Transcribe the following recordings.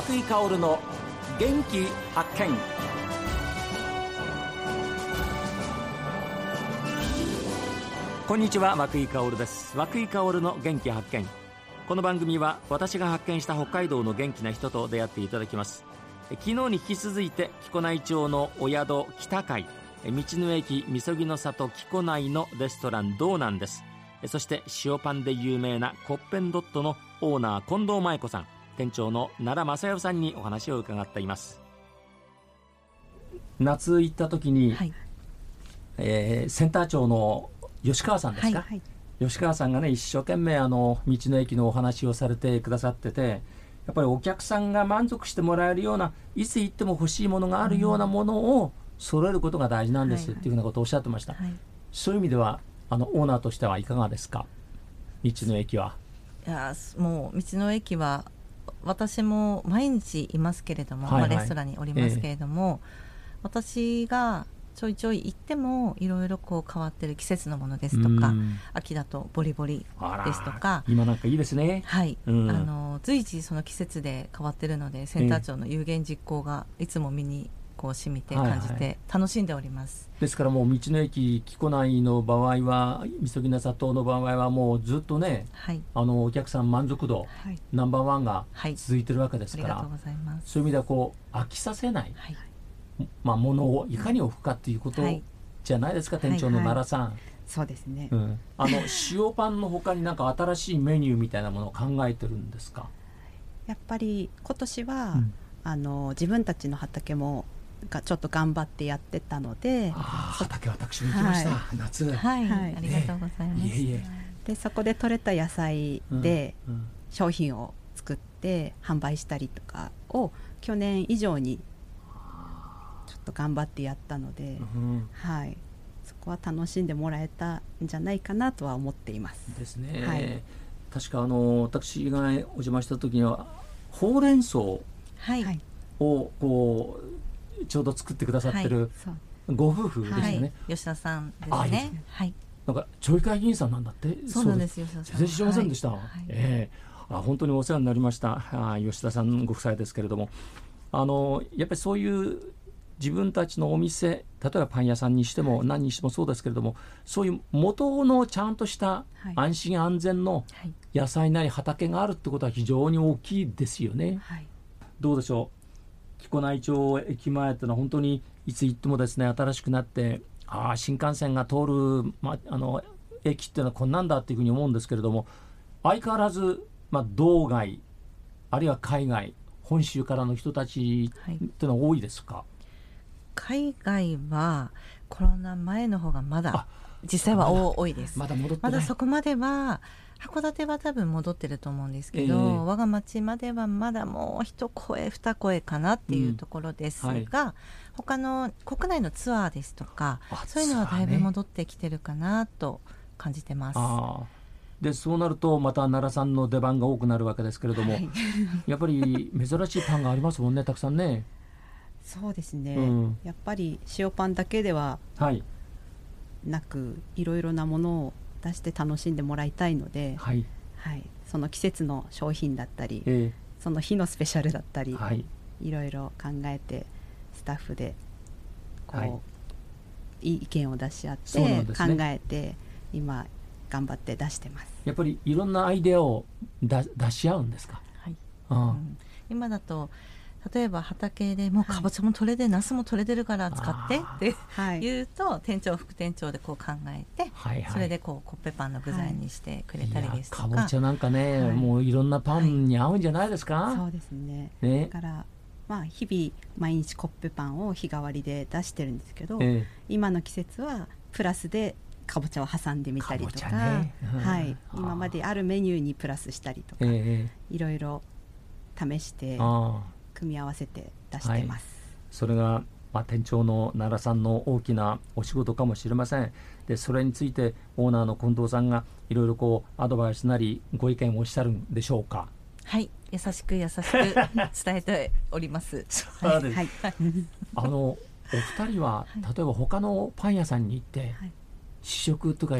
松井香の元気発見。こんにちは松井香です。松井香の元気発見。この番組は私が発見した北海道の元気な人と出会っていただきます。昨日に引き続いて木古内町のお宿北海道の駅みそぎの里木古内のレストラン道南です。そして塩パンで有名なコッペンドットのオーナー近藤舞子さん。店長の奈良正代さんにお話を伺っています。夏行った時に、はい、えー、センター長の吉川さんですか、はいはい、吉川さんがね一生懸命あの道の駅のお話をされてくださっててやっぱりお客さんが満足してもらえるようないつ行っても欲しいものがあるようなものを揃えることが大事なんですっていうふうなことをおっしゃってました、はいはい、そういう意味ではあのオーナーとしてはいかがですか？道の駅は。いやもう道の駅は私も毎日いますけれども、はいはい、まあ、レストランにおりますけれども、えー、私がちょいちょい行ってもいろいろこう変わってる季節のものですとか秋だとボリボリですとか今なんかいいですね。はい、うん、あの随時その季節で変わってるのでセンター長の有言実行がいつも身にこう染みて感じて楽しんでおります、はいはい、ですからもう道の駅木古内の場合はみそぎな砂糖の場合はもうずっとね、はい、あのお客さん満足度、はい、ナンバーワンが続いてるわけですから、はい、そういう意味ではこう飽きさせない、はい。まあ、ものをいかに置くかっていうことじゃないですか、店長の奈良さん。そうですね、うん、あの塩パンのほかになんか新しいメニューみたいなものを考えてるんですか？やっぱり今年は、うん、あの自分たちの畑もがちょっと頑張ってやってたので畑私も行きました、はい、夏。はい、はい、ありがとうございます、いえいえ。でそこで採れた野菜で商品を作って販売したりとかを去年以上にちょっと頑張ってやったので、うん、はい。そこは楽しんでもらえたんじゃないかなとは思っています。ですね、はい、確かあの私がお邪魔した時にはほうれん草をこうちょうど作ってくださってるご夫婦ですよね、はい、吉田さんですね。はい。なんか町議会議員さんなんだって？そうなんですよ全然知りませんでした、はい、ええ。ー、あ本当にお世話になりました。あ吉田さんご夫妻ですけれども。あのやっぱりそういう自分たちのお店例えばパン屋さんにしても何にしてもそうですけれども、そういう元のちゃんとした安心安全の野菜なり畑があるってことは非常に大きいですよね。はい、どうでしょう？木古内町駅前っていうのは本当にいつ行ってもですね新しくなってああ新幹線が通る、ま、あの駅っていうのはこんなんだっていうふうに思うんですけれども相変わらず、まあ、道外あるいは海外本州からの人たちっていうのは多いですか、はい、海外はコロナ前の方がまだ実際は多いです。まだ戻ってまだそこまでは函館は多分戻ってると思うんですけど、えー、我が町まではまだもう一声二声かなっていうところですが、うん。はい、他の国内のツアーですとかそういうのはだいぶ戻ってきてるかなと感じてます。でそうなるとまた奈良さんの出番が多くなるわけですけれども、はい、やっぱり珍しいパンがありますもんねたくさんね。そうですね、うん、やっぱり塩パンだけではなく、はい、いろいろなものを出して楽しんでもらいたいので、はい、はい、その季節の商品だったり、えー、その日のスペシャルだったり、はい、いろいろ考えてスタッフでこう、はい、いい意見を出し合って、ね、考えて今頑張って出してます。やっぱりいろんなアイデアを出し合うんですか、はい。うん、今だと例えば畑でもうかぼちゃも取れて、はい、ナスも取れてるから使ってって言うと店長副店長でこう考えて、はいはい、それでこうコッペパンの具材にしてくれたりですとか、かぼちゃなんかね、はい、もういろんなパンに合うんじゃないですか、そうですね。ね。だからまあ日々毎日コッペパンを日替わりで出してるんですけど、えー、今の季節はプラスでかぼちゃを挟んでみたりとか、ね。うん、はい、今まであるメニューにプラスしたりとか、えー、いろいろ試して組み合わせて出してます、はい、それが、まあ、店長の奈良さんの大きなお仕事かもしれません。でそれについてオーナーの近藤さんがいろいろこうアドバイスなりご意見をおっしゃるんでしょうか？はい。優しく優しく 伝えております。そうです、はい、あのお二人は、例えば他のパン屋さんに行って、はい、試食とか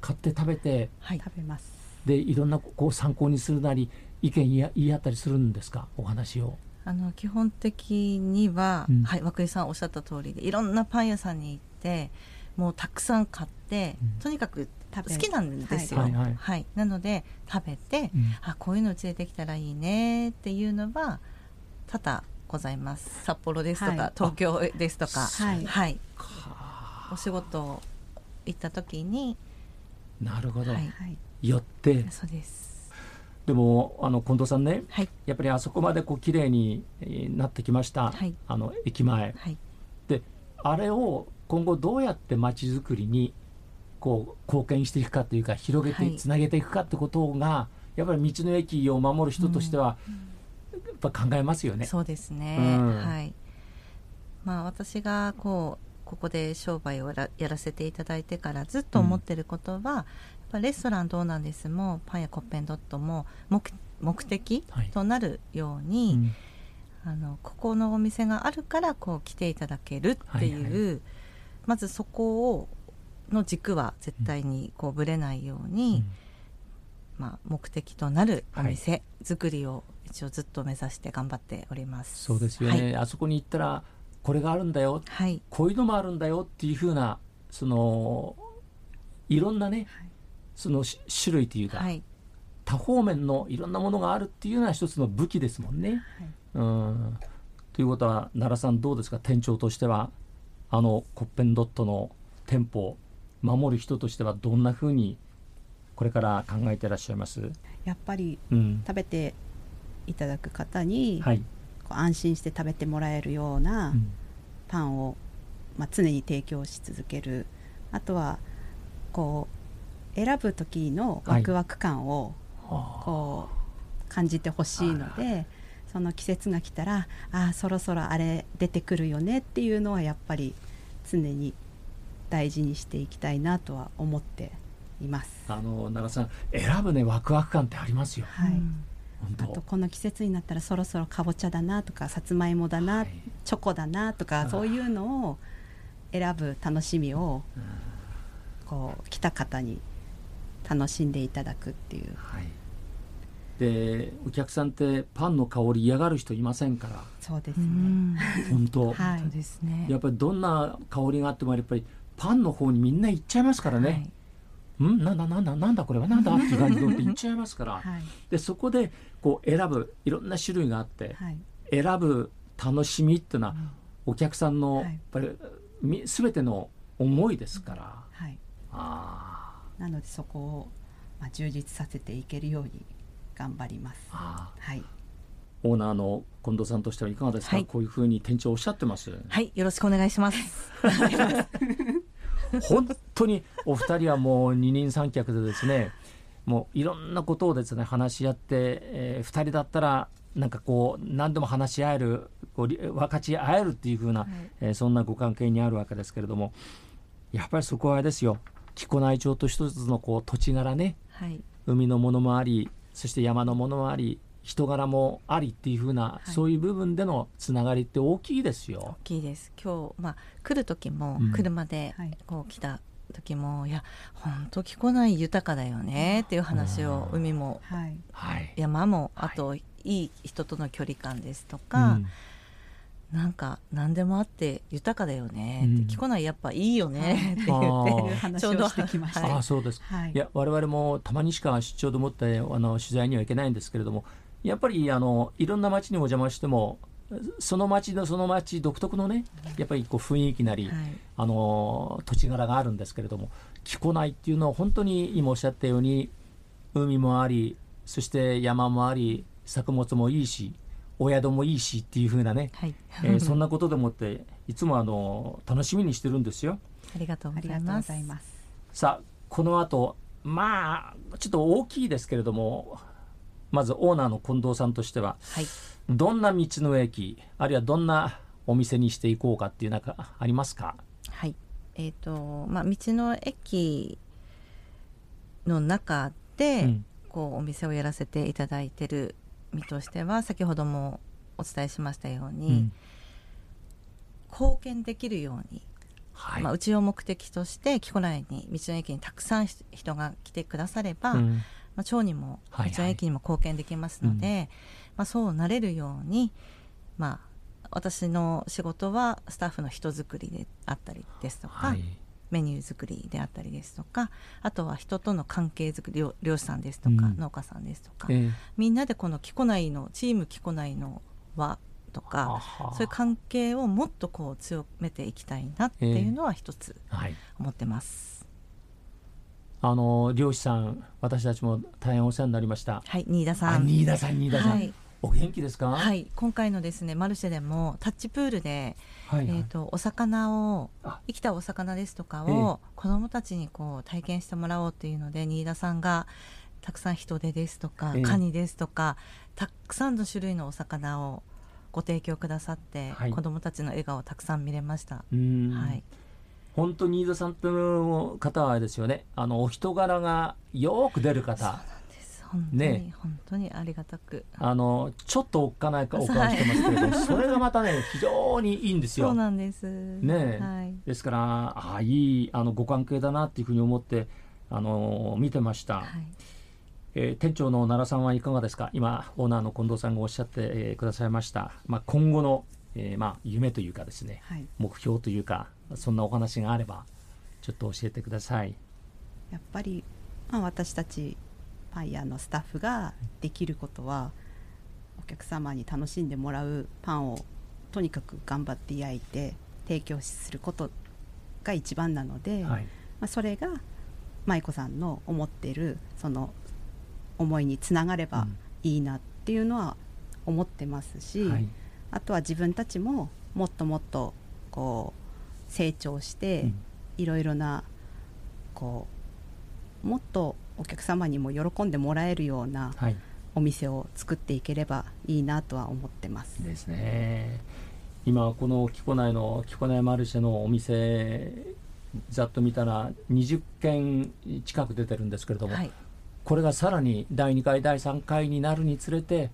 買って食べて、はい、食べます。でいろんなこう参考にするなり意見言い合ったりするんですか？お話をあの基本的には、うん、はい、涌井さんおっしゃった通りでいろんなパン屋さんに行ってもうたくさん買って、うん、とにかく好きなんですよ、はい、はい。はい、なので食べて、うん、あこういうの連れてきたらいいねっていうのは多々ございます。札幌ですとか、はい、東京ですとか。はい、はい、お仕事行った時になるほど、はい、寄って。そうですでもあの近藤さんね、はい、やっぱりあそこまでこう綺麗になってきました、はい、あの駅前、はい、であれを今後どうやってまちづくりにこう貢献していくかというか広げてつなげていくかってことがやっぱり道の駅を守る人としては、やっぱ考えますよね。そうですね、うん、はい。まあ、私がこうここで商売をやらせていただいてからずっと思ってることは、レストランどうなんですもパンやコッペンドットも目目的となるように、はいうん、あのここのお店があるからこう来ていただけるっていう、はいはい、まずそこをの軸は絶対にこうぶれないように、うん、まあ、目的となるお店作りを一応ずっと目指して頑張っております。そうですよね、はい、あそこに行ったらこれがあるんだよ、はい、こういうのもあるんだよっていうふうなそのいろんなね、はい、その種類というか、はい、多方面のいろんなものがあるっていうのは一つの武器ですもんね。うん。ということは奈良さんどうですか？店長としてはあのコッペンドットの店舗を守る人としてはどんなふうにこれから考えていらっしゃいます？やっぱり、食べていただく方に、はい、こう安心して食べてもらえるようなパンを、まあ、常に提供し続ける。あとはこう選ぶ時のワクワク感をこう感じてほしいので、その季節が来たらあそろそろあれ出てくるよねっていうのはやっぱり常に大事にしていきたいなとは思っています。あの長さん選ぶねワクワク感ってありますよ。はい。あとこの季節になったらそろそろかぼちゃだなとかさつまいもだな、はい、チョコだなとかそういうのを選ぶ楽しみをこう来た方に楽しんでいただくっていう。はい、でお客さんってパンの香り嫌がる人いませんから。そうですね。本当、はい、ですね。やっぱりどんな香りがあってもやっぱりパンの方にみんな行っちゃいますからね、はい。ん？なんだなんだなんだこれは？なんだっていう感じで言っちゃいますから、はい、でそこでこう選ぶいろんな種類があって、はい、選ぶ楽しみっていうのは、お客さんのやっぱり全ての思いですから、はい、あなのでそこを、まあ、充実させていけるように頑張ります。はい、オーナーの近藤さんとしてはいかがですか、はい、こういうふうに店長おっしゃってますはいよろしくお願いします。本当にお二人はもう二人三脚でですねもういろんなことをですね話し合って、えー、2人だったらなんかこう何でも話し合えるこう分かち合えるっていうふうな、はい、えー、そんなご関係にあるわけですけれどもやっぱりそこはあれですよ木古内町と一つのこう土地柄ね、はい、海のものもありそして山のものもあり人柄もありっていうふうな、はい、そういう部分でのつながりって大きいですよ。大きいです。今日、まあ、来る時も、車でこう来た時も、うん、いや本当来ない豊かだよねっていう話を、海も、はい、山も、あと、い、いい人との距離感ですとか、うん、なんか何でもあって豊かだよね、うん、着こないやっぱいいよねって言ってちょうどしてきました。あそうです。はい、いや我々もたまにしか出張でもってあの取材には行けないんですけれども、やっぱりあのいろんな町にお邪魔してもその町のその町独特のねやっぱりこう雰囲気なり、はい、あの土地柄があるんですけれども木古内っていうのは本当に今おっしゃったように海もありそして山もあり作物もいいしお宿もいいしっていうふうなね、はい、えー、そんなことでもっていつもあの楽しみにしてるんですよ。ありがとうございます。さあこの後まあちょっと大きいですけれどもまずオーナーの近藤さんとしては、はい、どんな道の駅あるいはどんなお店にしていこうかっていうなんかありますか？はい。えーとまあ、道の駅の中で、うん、こうお店をやらせていただいてる身としては先ほどもお伝えしましたように、うん、貢献できるように、はい、まあ、うちを目的として木古内に道の駅にたくさん人が来てくだされば、うん。まあ、町にも道の駅にも貢献できますので、はいはい、まあ、そうなれるようにまあ私の仕事はスタッフの人づくりであったりですとか、はい、メニュー作りであったりですとかあとは人との関係づくり漁師さんですとか、うん、農家さんですとか、えー、みんなでこの木古内のチーム木古内の輪とかそういう関係をもっとこう強めていきたいなっていうのは一つ思ってます。えーはい、あの漁師さん私たちも大変お世話になりました。はい、新田さん。新田さん、新田さん。はいお元気ですか？はい今回のですねマルシェでもタッチプールで、はいはい、えーと、お魚を生きたお魚ですとかを子どもたちにこう体験してもらおうというので新田さんがたくさん人手ですとか、カニですとかたくさんの種類のお魚をご提供くださって、はい、子どもたちの笑顔をたくさん見れました。はい。本当に飯田さんという方はですよね。あのお人柄がよく出る方本当に、ね、本当にありがたく。あのちょっとおっかないお顔してますけれど、はい、それがまたね非常にいいんですよ。そうなんです。ね、はい、ですからああいいあのご関係だなっていうふうに思ってあの見てました。はい。えー、店長の奈良さんはいかがですか？今オーナーの近藤さんがおっしゃって、えー、くださいました、まあ、今後の、えーまあ、夢というかですね、はい、目標というかそんなお話があればちょっと教えてください。やっぱり、まあ、私たちパン屋のスタッフができることはお客様に楽しんでもらうパンをとにかく頑張って焼いて提供することが一番なので、はい、まあ、それが舞子さんの思っているその思いにつながればいいなっていうのは思ってますし、はい、あとは自分たちももっともっとこう成長していろいろなこうもっとお客様にも喜んでもらえるようなお店を作っていければいいなとは思ってます。ですね。今この木古内の木古内マルシェのお店ざっと見たら20件近く出てるんですけれども、はい、これがさらに第2回第3回になるにつれて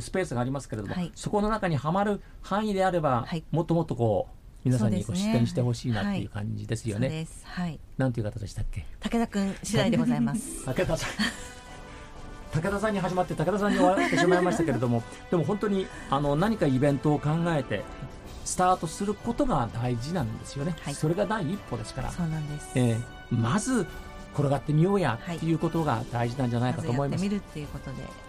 スペースがありますけれども、はい、そこの中にはまる範囲であれば、はい、もっともっとこう皆さんにご出展してほしいなっていう感じですよね。はい。なんていう方でしたっけ？武田君次第でございます。武田さん。武田さんに始まって武田さんに終わってしまいましたけれども、でも本当にあの何かイベントを考えてスタートすることが大事なんですよね。はい、それが第一歩ですから。そうなんです。えー、まず転がってみようやっていうことが大事なんじゃないかと思います。ま、見るっていうことで。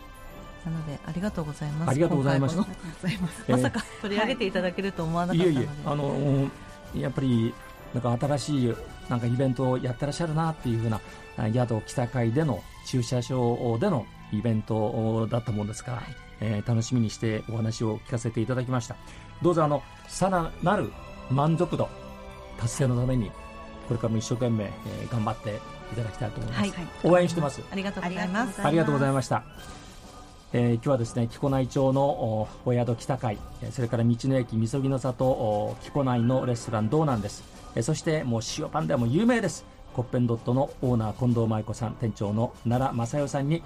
なのでありがとうございます。ありがとうございます。まさか取り上げていただけると思わなかったので、いえいえあのやっぱりなんか新しいなんかイベントをやってらっしゃるなっていうふうな宿北海での駐車場でのイベントだったもんですから、はい、えー、楽しみにしてお話を聞かせていただきました。どうぞあのさらなる満足度達成のためにこれからも一生懸命、えー、頑張っていただきたいと思います、はい、応援してます。ありがとうございます。ありがとうございましたえー、今日はですね木古内町のお宿北海それから道の駅みそぎの里木古内のレストラン道南です、えー、そしてもう塩パンでも有名です。コッペンドットのオーナー近藤舞子さん店長の奈良正代さんに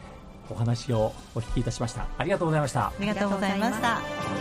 お話をお聞きいたしました。ありがとうございました。ありがとうございました。